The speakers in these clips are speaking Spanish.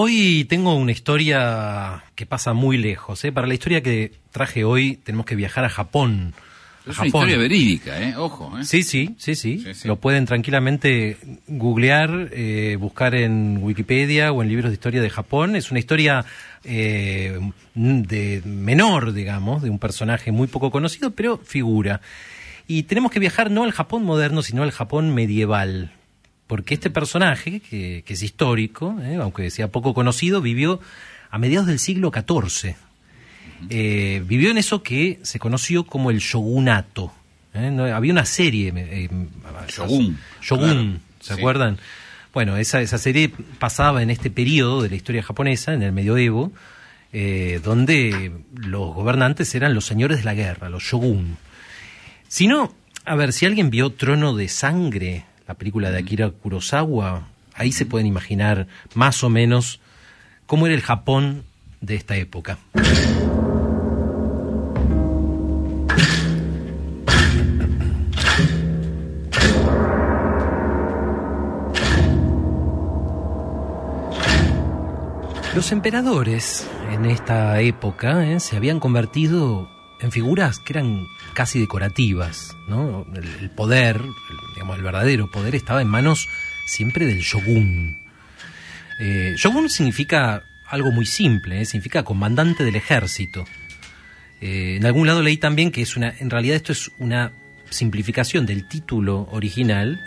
Hoy tengo una historia que pasa muy lejos. ¿eh? Para la historia que traje hoy tenemos que viajar a Japón. Es una historia verídica, ¿eh? Ojo. ¿eh? Sí, sí, sí, sí, Lo pueden tranquilamente googlear, eh, buscar en Wikipedia o en libros de historia de Japón. Es una historia eh, de menor, digamos, de un personaje muy poco conocido, pero figura. Y tenemos que viajar no al Japón moderno, sino al Japón medieval porque este personaje, que, es histórico, eh, aunque sea poco conocido, vivió a mediados del siglo XIV. Eh, vivió en eso que se conoció como el shogunato. Eh, había una serie. Shogun. Shogun, ¿se acuerdan? Bueno, esa, esa serie pasaba en este periodo de la historia japonesa, en el medioevo, donde los gobernantes eran los señores de la guerra, los shogun. Si no, a ver, si alguien vio Trono de Sangre, la película de Akira Kurosawa, ahí se pueden imaginar más o menos cómo era el Japón de esta época. Los emperadores en esta época eh, se habían convertido en figuras que eran casi decorativas, ¿no? El, poder, digamos, el verdadero poder estaba en manos siempre del shogun. Eh, shogun significa algo muy simple, ¿eh? significa comandante del ejército. Eh, en algún lado leí también que es una, en realidad esto es una simplificación del título original,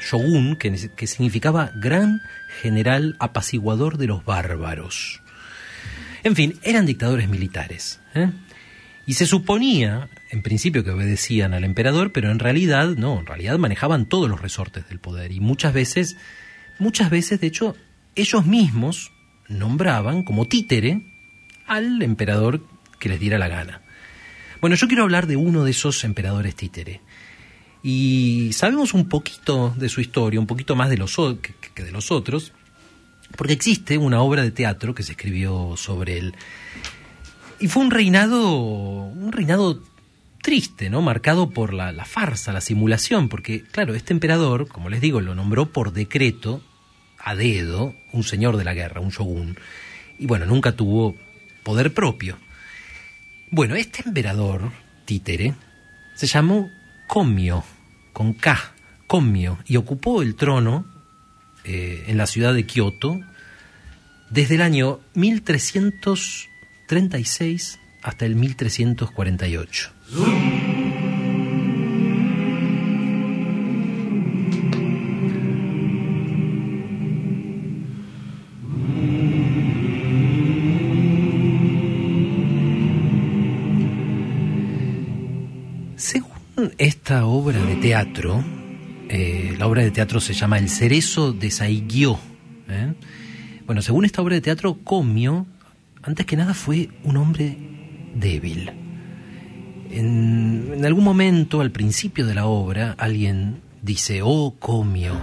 shogun, que, significaba gran general apaciguador de los bárbaros. En fin, eran dictadores militares. Y se suponía, en principio, que obedecían al emperador, pero en realidad no, en realidad manejaban todos los resortes del poder. Y muchas veces, muchas veces, de hecho, ellos mismos nombraban como títere al emperador que les diera la gana. Bueno, yo quiero hablar de uno de esos emperadores títere. Y sabemos un poquito de su historia, un poquito más de los, que de los otros, porque existe una obra de teatro que se escribió sobre él. Y fue un reinado, un reinado triste, ¿no? Marcado por la, la, farsa, la simulación, porque, claro, este emperador, como les digo, lo nombró por decreto, a dedo, un señor de la guerra, un shogun, y bueno, nunca tuvo poder propio. Bueno, este emperador, títere, se llamó Komio, con K, Komio, y ocupó el trono eh, en la ciudad de Kioto desde el año 1300 36 hasta el 1348. Según esta obra de teatro, eh, la obra de teatro se llama El cerezo de Saigyo. ¿eh? Bueno, según esta obra de teatro, Comio antes que nada fue un hombre débil. En, algún momento, al principio de la obra, alguien dice, oh Comio,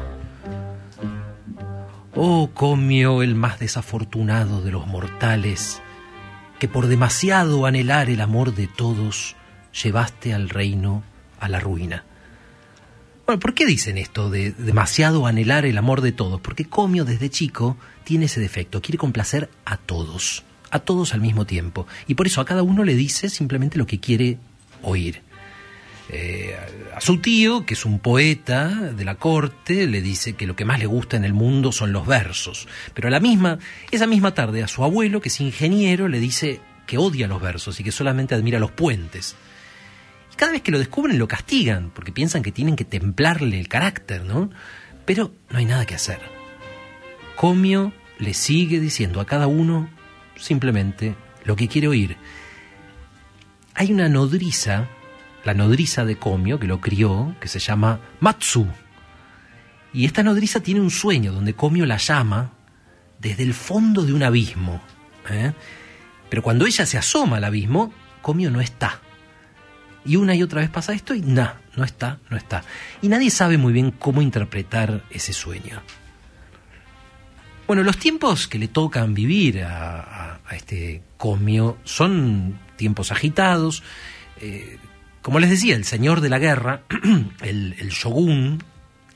oh Comio, el más desafortunado de los mortales, que por demasiado anhelar el amor de todos, llevaste al reino a la ruina. Bueno, ¿por qué dicen esto de demasiado anhelar el amor de todos? Porque Comio desde chico tiene ese defecto, quiere complacer a todos a todos al mismo tiempo. Y por eso a cada uno le dice simplemente lo que quiere oír. Eh, a su tío, que es un poeta de la corte, le dice que lo que más le gusta en el mundo son los versos. Pero a la misma, esa misma tarde, a su abuelo, que es ingeniero, le dice que odia los versos y que solamente admira los puentes. Y cada vez que lo descubren lo castigan, porque piensan que tienen que templarle el carácter, ¿no? Pero no hay nada que hacer. Comio le sigue diciendo a cada uno simplemente lo que quiere oír. Hay una nodriza, la nodriza de Komio, que lo crió, que se llama Matsu. Y esta nodriza tiene un sueño donde Komio la llama desde el fondo de un abismo. ¿eh? Pero cuando ella se asoma al abismo, Komio no está. Y una y otra vez pasa esto y nada, no está, no está. Y nadie sabe muy bien cómo interpretar ese sueño. Bueno, los tiempos que le tocan vivir a, este comio son tiempos agitados. Eh, como les decía, el señor de la guerra, el, shogun,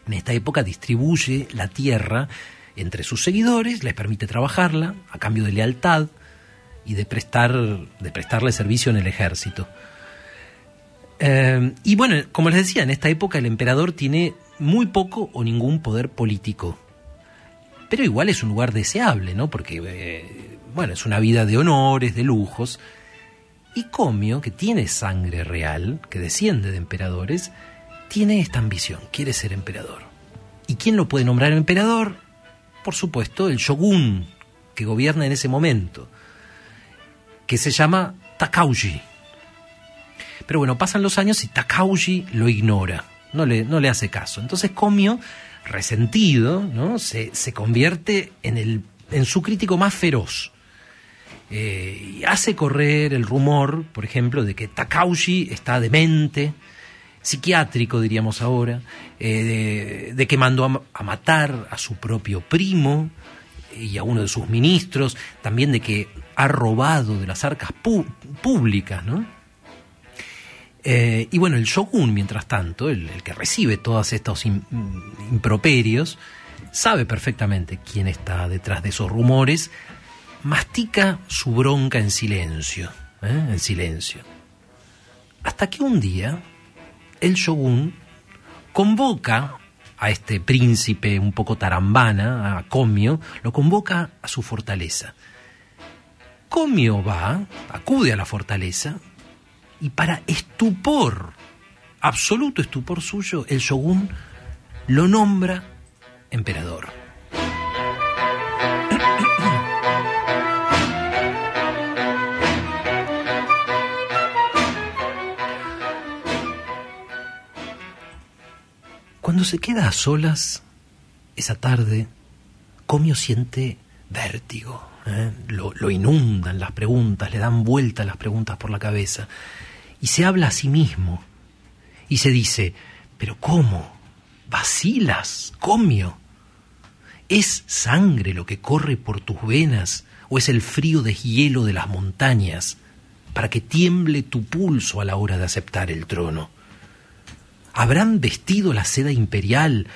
en esta época distribuye la tierra entre sus seguidores, les permite trabajarla a cambio de lealtad y de, prestar, de prestarle servicio en el ejército. Eh, y bueno, como les decía, en esta época el emperador tiene muy poco o ningún poder político. Pero igual es un lugar deseable, ¿no? Porque, eh, bueno, es una vida de honores, de lujos. Y Comio, que tiene sangre real, que desciende de emperadores, tiene esta ambición, quiere ser emperador. ¿Y quién lo puede nombrar emperador? Por supuesto, el shogun que gobierna en ese momento, que se llama Takauji. Pero bueno, pasan los años y Takauji lo ignora, no le, no le hace caso. Entonces Komio, resentido, ¿no? se, convierte en, el, en su crítico más feroz. Eh, y hace correr el rumor, por ejemplo, de que Takauji está demente, psiquiátrico, diríamos ahora, eh, de, que mandó a, matar a su propio primo y a uno de sus ministros, también de que ha robado de las arcas públicas, ¿no? Eh, y bueno, el shogun, mientras tanto, el, que recibe todos estos improperios, sabe perfectamente quién está detrás de esos rumores, mastica su bronca en silencio, ¿eh? en silencio. Hasta que un día el shogun convoca a este príncipe un poco tarambana, a Komio, lo convoca a su fortaleza. Komio va, acude a la fortaleza, y para estupor, absoluto estupor suyo, el shogun lo nombra emperador. Cuando se queda a solas, esa tarde, Comio siente vértigo. ¿eh? Lo, lo, inundan las preguntas, le dan vuelta las preguntas por la cabeza. Y se habla a sí mismo. Y se dice, pero ¿cómo? ¿Vacilas, Comio? ¿Es sangre lo que corre por tus venas o es el frío de hielo de las montañas para que tiemble tu pulso a la hora de aceptar el trono? ¿Habrán vestido la seda imperial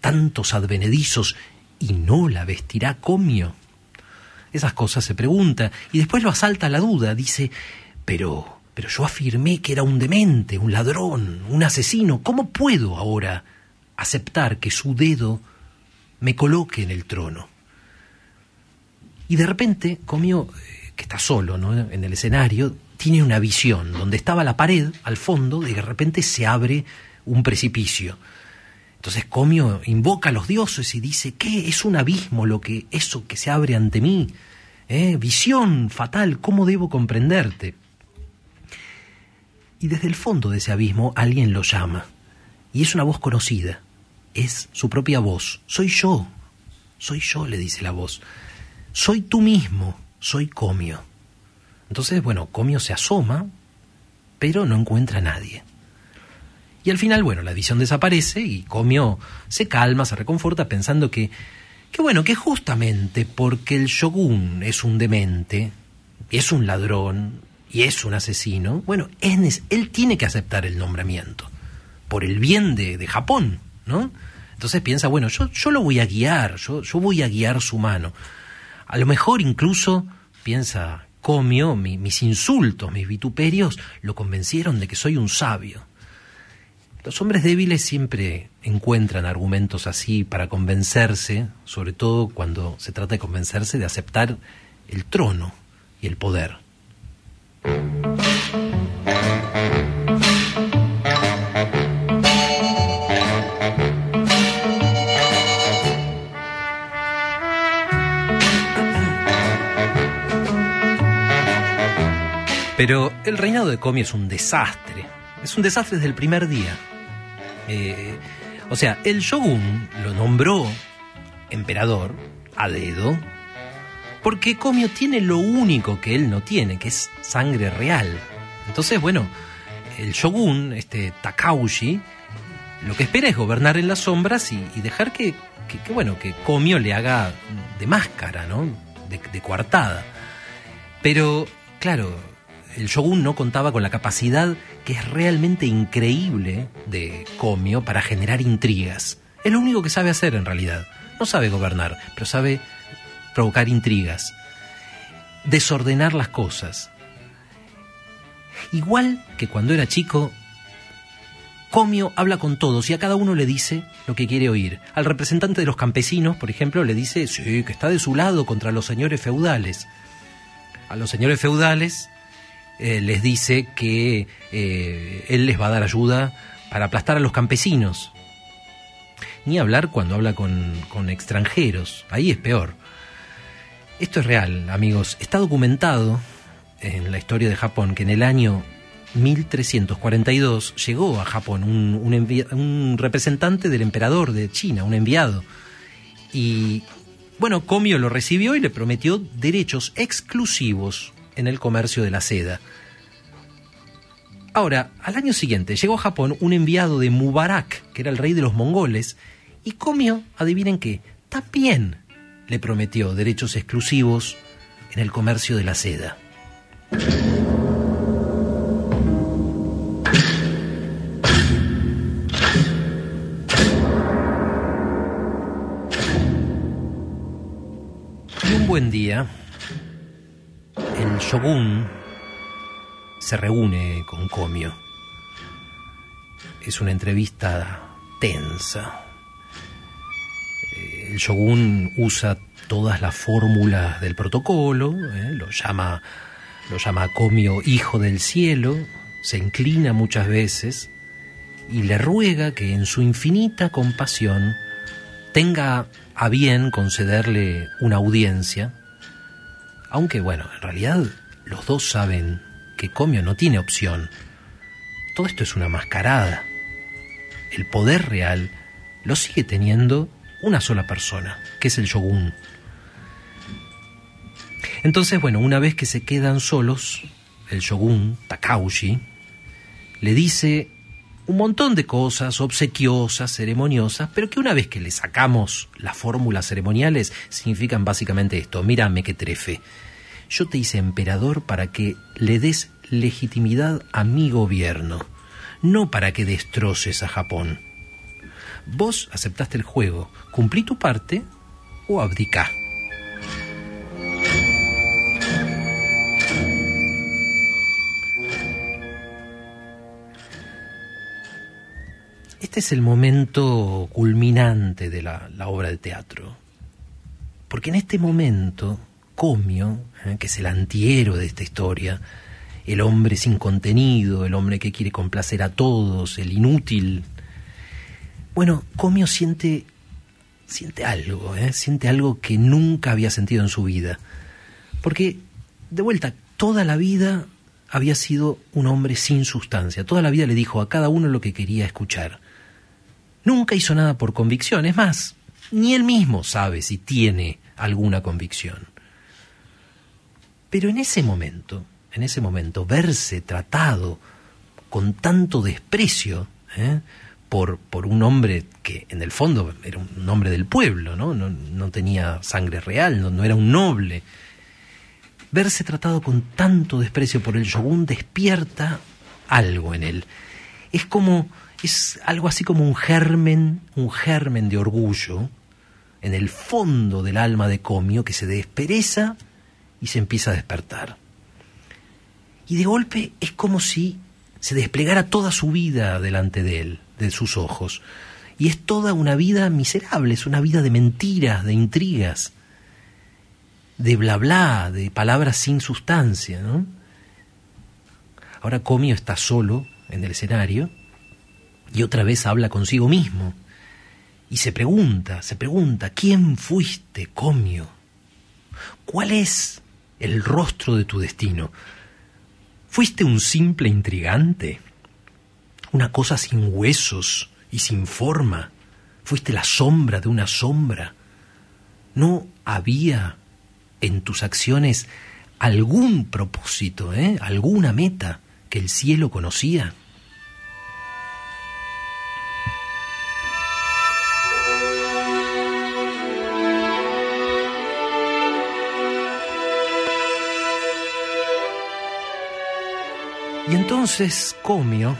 tantos advenedizos y no la vestirá Comio? Esas cosas se pregunta y después lo asalta la duda. Dice, pero, pero yo afirmé que era un demente, un ladrón, un asesino. ¿Cómo puedo ahora aceptar que su dedo me coloque en el trono? Y de repente, Comio, eh, que está solo ¿no? en el escenario, tiene una visión donde estaba la pared al fondo de repente se abre un precipicio. Entonces Comio invoca a los dioses y dice, ¿qué? Es un abismo lo que, eso que se abre ante mí. ¿Eh? Visión fatal, ¿cómo debo comprenderte? Y desde el fondo de ese abismo alguien lo llama. Y es una voz conocida. Es su propia voz. Soy yo. Soy yo, le dice la voz. Soy tú mismo. Soy Comio. Entonces, bueno, Comio se asoma, pero no encuentra a nadie. Y al final, bueno, la visión desaparece y Comio se calma, se reconforta pensando que, que bueno, que justamente porque el shogun es un demente, es un ladrón y es un asesino, bueno, él tiene que aceptar el nombramiento por el bien de, de Japón, ¿no? Entonces piensa, bueno, yo, yo lo voy a guiar, yo, yo voy a guiar su mano. A lo mejor incluso, piensa Comio, mis insultos, mis vituperios, lo convencieron de que soy un sabio. Los hombres débiles siempre encuentran argumentos así para convencerse, sobre todo cuando se trata de convencerse de aceptar el trono y el poder. Pero el reinado de Comi es un desastre. Es un desastre desde el primer día. Eh, o sea, el shogun lo nombró emperador a dedo porque Komio tiene lo único que él no tiene, que es sangre real. Entonces, bueno, el shogun, este Takauji, lo que espera es gobernar en las sombras y, dejar que, bueno, que Komio le haga de máscara, ¿no? De, de coartada. Pero, claro, el shogun no contaba con la capacidad que es realmente increíble de Comio para generar intrigas. Es lo único que sabe hacer en realidad. No sabe gobernar, pero sabe provocar intrigas, desordenar las cosas. Igual que cuando era chico, Comio habla con todos y a cada uno le dice lo que quiere oír. Al representante de los campesinos, por ejemplo, le dice, sí, que está de su lado contra los señores feudales. A los señores feudales eh, les dice que eh, él les va a dar ayuda para aplastar a los campesinos. Ni hablar cuando habla con, con extranjeros, ahí es peor. Esto es real, amigos. Está documentado en la historia de Japón que en el año 1342 llegó a Japón un, representante del emperador de China, un enviado. Y bueno, Komio lo recibió y le prometió derechos exclusivos en el comercio de la seda. Ahora, al año siguiente llegó a Japón un enviado de Mubarak, que era el rey de los mongoles, y Komio, adivinen qué, también le prometió derechos exclusivos en el comercio de la seda. buen día, el shogun se reúne con Komio. Es una entrevista tensa. El shogun usa todas las fórmulas del protocolo, eh, lo llama lo llama Komio hijo del cielo, se inclina muchas veces y le ruega que en su infinita compasión tenga a bien concederle una audiencia, aunque bueno, en realidad los dos saben que Comio no tiene opción. Todo esto es una mascarada. El poder real lo sigue teniendo una sola persona, que es el shogun. Entonces, bueno, una vez que se quedan solos, el shogun, Takaushi, le dice un montón de cosas obsequiosas, ceremoniosas, pero que una vez que le sacamos las fórmulas ceremoniales, significan básicamente esto, mírame que trefe. Yo te hice emperador para que le des legitimidad a mi gobierno, no para que destroces a Japón. Vos aceptaste el juego, cumplí tu parte o abdicá. Este es el momento culminante de la, obra de teatro. Porque en este momento, Comio, eh, que es el antihéroe de esta historia, el hombre sin contenido, el hombre que quiere complacer a todos, el inútil. Bueno, Comio siente, siente algo, eh, siente algo que nunca había sentido en su vida. Porque, de vuelta, toda la vida había sido un hombre sin sustancia. Toda la vida le dijo a cada uno lo que quería escuchar. Nunca hizo nada por convicción, es más, ni él mismo sabe si tiene alguna convicción. Pero en ese momento, en ese momento, verse tratado con tanto desprecio ¿eh? Por, un hombre que en el fondo era un hombre del pueblo, no, tenía sangre real, no, no era un noble, verse tratado con tanto desprecio por el shogun despierta algo en él. Es como es algo así como un germen, un germen de orgullo en el fondo del alma de Comio que se despereza y se empieza a despertar. Y de golpe es como si se desplegara toda su vida delante de él, de sus ojos. Y es toda una vida miserable, es una vida de mentiras, de intrigas, de bla bla, de palabras sin sustancia. Ahora Comio está solo en el escenario y otra vez habla consigo mismo. Y se pregunta, se pregunta, ¿quién fuiste, Comio? ¿Cuál es el rostro de tu destino? ¿Fuiste un simple intrigante? ¿Una cosa sin huesos y sin forma? ¿Fuiste la sombra de una sombra? ¿No había en tus acciones algún propósito, ¿eh? alguna meta que el cielo conocía? Y entonces Comio,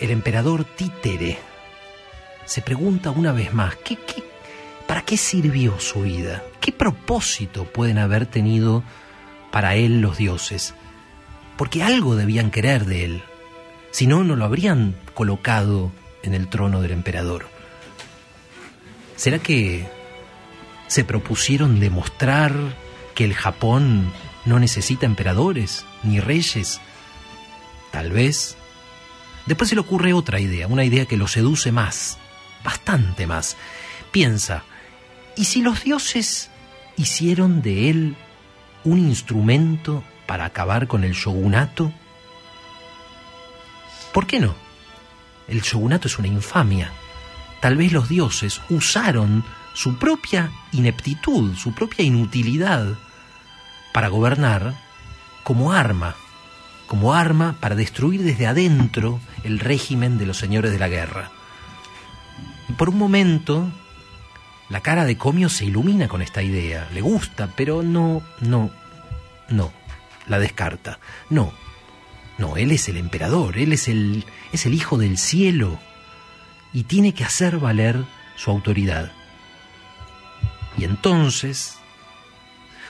el emperador títere, se pregunta una vez más, ¿qué, ¿Para qué sirvió su vida? ¿Qué propósito pueden haber tenido para él los dioses? Porque algo debían querer de él. Si no, no lo habrían colocado en el trono del emperador. ¿Será que se propusieron demostrar que el Japón no necesita emperadores ni reyes? Tal vez. Después se le ocurre otra idea, una idea que lo seduce más, bastante más. Piensa, ¿y si los dioses hicieron de él un instrumento para acabar con el shogunato? ¿Por qué no? El shogunato es una infamia. Tal vez los dioses usaron su propia ineptitud, su propia inutilidad para gobernar como arma, como arma para destruir desde adentro el régimen de los señores de la guerra. Y por un momento, la cara de Comio se ilumina con esta idea, le gusta, pero no, no, no, la descarta. No, no, él es el emperador, él es el, es el hijo del cielo y tiene que hacer valer su autoridad. Y entonces,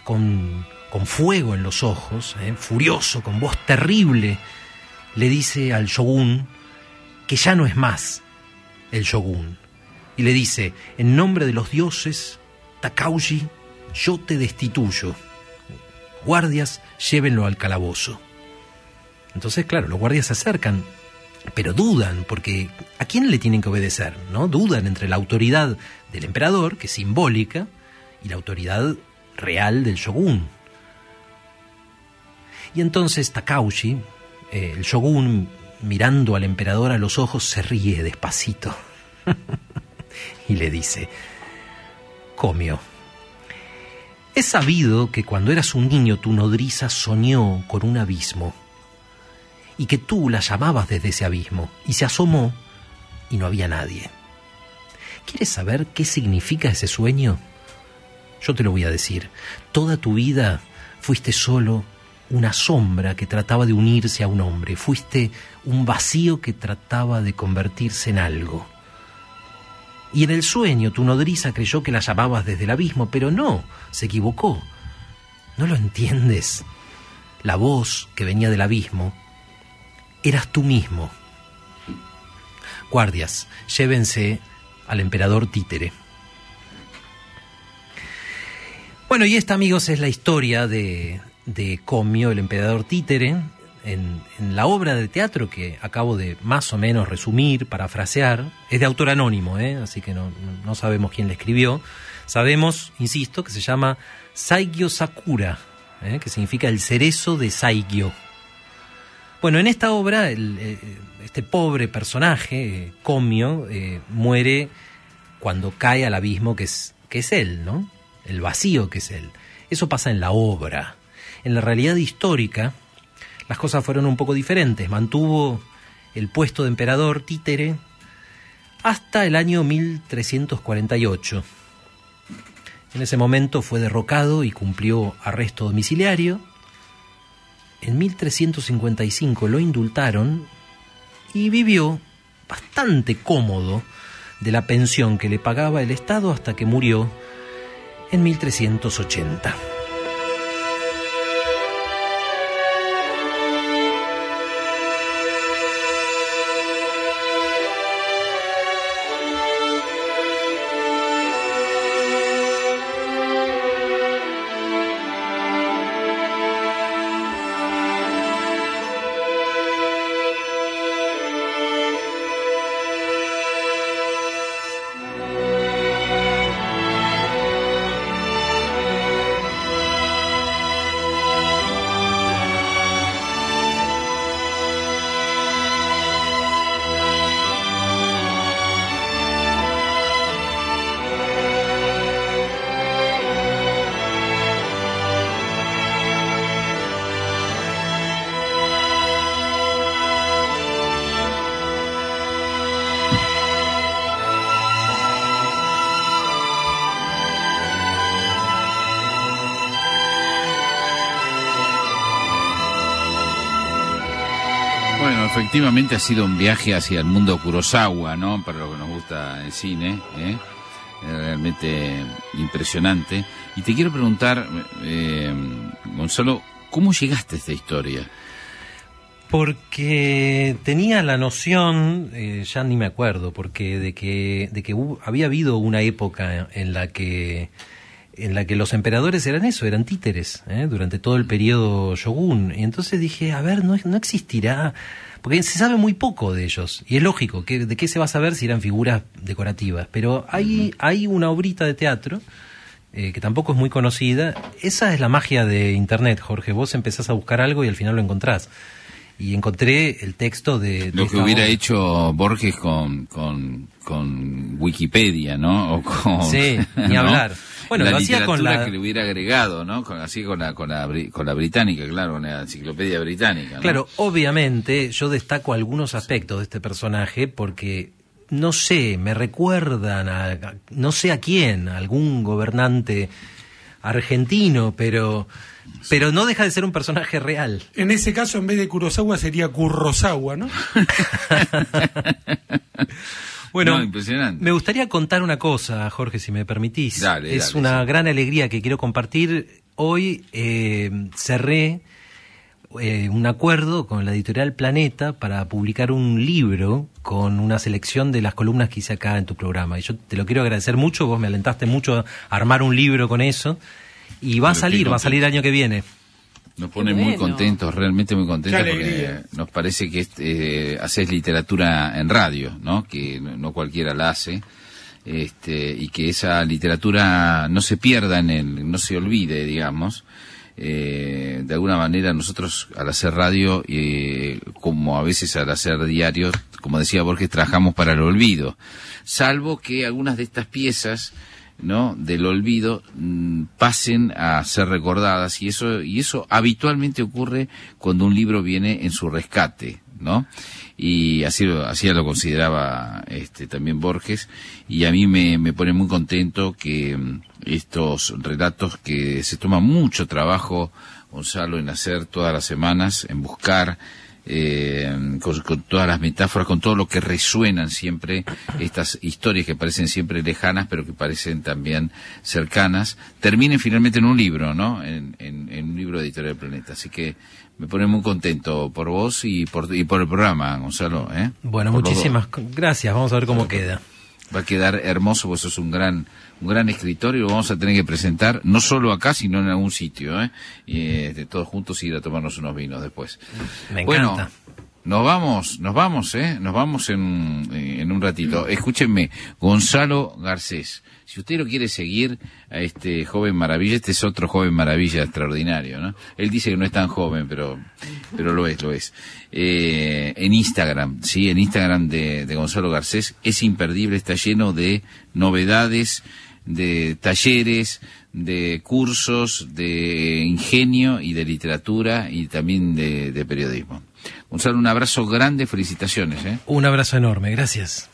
con, con fuego en los ojos, eh, furioso, con voz terrible, le dice al shogun que ya no es más el shogun. Y le dice, en nombre de los dioses, Takauji, yo te destituyo. Guardias, llévenlo al calabozo. Entonces, claro, los guardias se acercan, pero dudan, porque ¿a quién le tienen que obedecer? ¿No? Dudan entre la autoridad del emperador, que es simbólica, y la autoridad real del shogun. Y entonces Takauji, eh, el shogun, mirando al emperador a los ojos, se ríe despacito y le dice, Comio, es sabido que cuando eras un niño tu nodriza soñó con un abismo y que tú la llamabas desde ese abismo y se asomó y no había nadie. ¿Quieres saber qué significa ese sueño? Yo te lo voy a decir. Toda tu vida fuiste solo una sombra que trataba de unirse a un hombre, fuiste un vacío que trataba de convertirse en algo. Y en el sueño tu nodriza creyó que la llamabas desde el abismo, pero no, se equivocó. ¿No lo entiendes? La voz que venía del abismo eras tú mismo. Guardias, llévense al emperador títere. Bueno, y esta, amigos, es la historia de, de Comio, el emperador títere, en, la obra de teatro que acabo de más o menos resumir, parafrasear. Es de autor anónimo, ¿eh? así que no, no sabemos quién le escribió. Sabemos, insisto, que se llama Saigyo Sakura, ¿eh? que significa el cerezo de Saigyo. Bueno, en esta obra, eh, este pobre personaje, Comio, eh, muere cuando cae al abismo que es, que es él, ¿no? El vacío que es él. Eso pasa en la obra. En la realidad histórica, las cosas fueron un poco diferentes. Mantuvo el puesto de emperador títere hasta el año 1348. En ese momento fue derrocado y cumplió arresto domiciliario en 1355 lo indultaron y vivió bastante cómodo de la pensión que le pagaba el Estado hasta que murió en 1380. Efectivamente ha sido un viaje hacia el mundo Kurosawa, ¿no? Para lo que nos gusta el cine, ¿eh? realmente impresionante. Y te quiero preguntar, eh, Gonzalo, ¿cómo llegaste a esta historia? Porque tenía la noción, eh, ya ni me acuerdo, porque de que, de que había habido una época en la que en la que los emperadores eran eso, eran títeres, ¿eh? durante todo el periodo shogun. Y entonces dije, a ver, no, no existirá, porque se sabe muy poco de ellos, y es lógico, que, ¿de qué se va a saber si eran figuras decorativas? Pero hay, hay una obrita de teatro eh, que tampoco es muy conocida. Esa es la magia de Internet, Jorge. Vos empezás a buscar algo y al final lo encontrás y encontré el texto de... Lo que hubiera hecho Borges con, con, con, Wikipedia, ¿no? O con, sí, ni hablar. Bueno, la lo hacía con la que le hubiera agregado, ¿no? Con, así con la, con la, con la británica, claro, con la enciclopedia británica. Claro, obviamente yo destaco algunos aspectos de este personaje porque no sé, me recuerdan a, no sé a quién, a algún gobernante argentino, pero pero no deja de ser un personaje real. En ese caso, en vez de Kurosawa, sería Kurosawa, ¿no? bueno, me gustaría contar una cosa, Jorge, si me permitís. es una gran alegría que quiero compartir. Hoy eh, cerré eh, un acuerdo con la editorial Planeta para publicar un libro con una selección de las columnas que hice acá en tu programa. Y yo te lo quiero agradecer mucho, vos me alentaste mucho a armar un libro con eso. Y va a salir, va a salir el año que viene. Nos pone muy contentos, realmente muy contentos, porque nos parece que eh, haces literatura en radio, ¿no? Que no, cualquiera la hace. Este, y que esa literatura no se pierda en el, no se olvide, digamos. Eh, de alguna manera nosotros al hacer radio, eh, como a veces al hacer diarios, como decía Borges, trabajamos para el olvido. Salvo que algunas de estas piezas ¿no? del olvido mm, pasen a ser recordadas y eso y eso habitualmente ocurre cuando un libro viene en su rescate ¿no? y así así lo consideraba este también Borges y a mí me, me pone muy contento que mm, estos relatos que se toma mucho trabajo Gonzalo en hacer todas las semanas en buscar eh, con, todas las metáforas, con todo lo que resuenan siempre estas historias que parecen siempre lejanas, pero que parecen también cercanas, terminen finalmente en un libro, ¿no? En, un libro de Editorial del Planeta. Así que me pone muy contento por vos y por, y por el programa, Gonzalo. ¿eh? Bueno, muchísimas gracias. Vamos a ver cómo queda. Va a quedar hermoso, pues es un gran un gran escritorio, lo vamos a tener que presentar no solo acá, sino en algún sitio, ¿eh? Y este, todos juntos ir a tomarnos unos vinos después. Me encanta. Bueno, nos vamos, nos vamos, ¿eh? Nos vamos en, en un ratito. Escúchenme, Gonzalo Garcés. Si usted lo quiere seguir a este joven maravilla, este es otro joven maravilla extraordinario, ¿no? Él dice que no es tan joven, pero, pero lo es, lo es. Eh, en Instagram, sí, en Instagram de, de Gonzalo Garcés es imperdible, está lleno de novedades, de talleres, de cursos, de ingenio y de literatura y también de, de periodismo. Gonzalo, un abrazo grande, felicitaciones. ¿eh? Un abrazo enorme, gracias.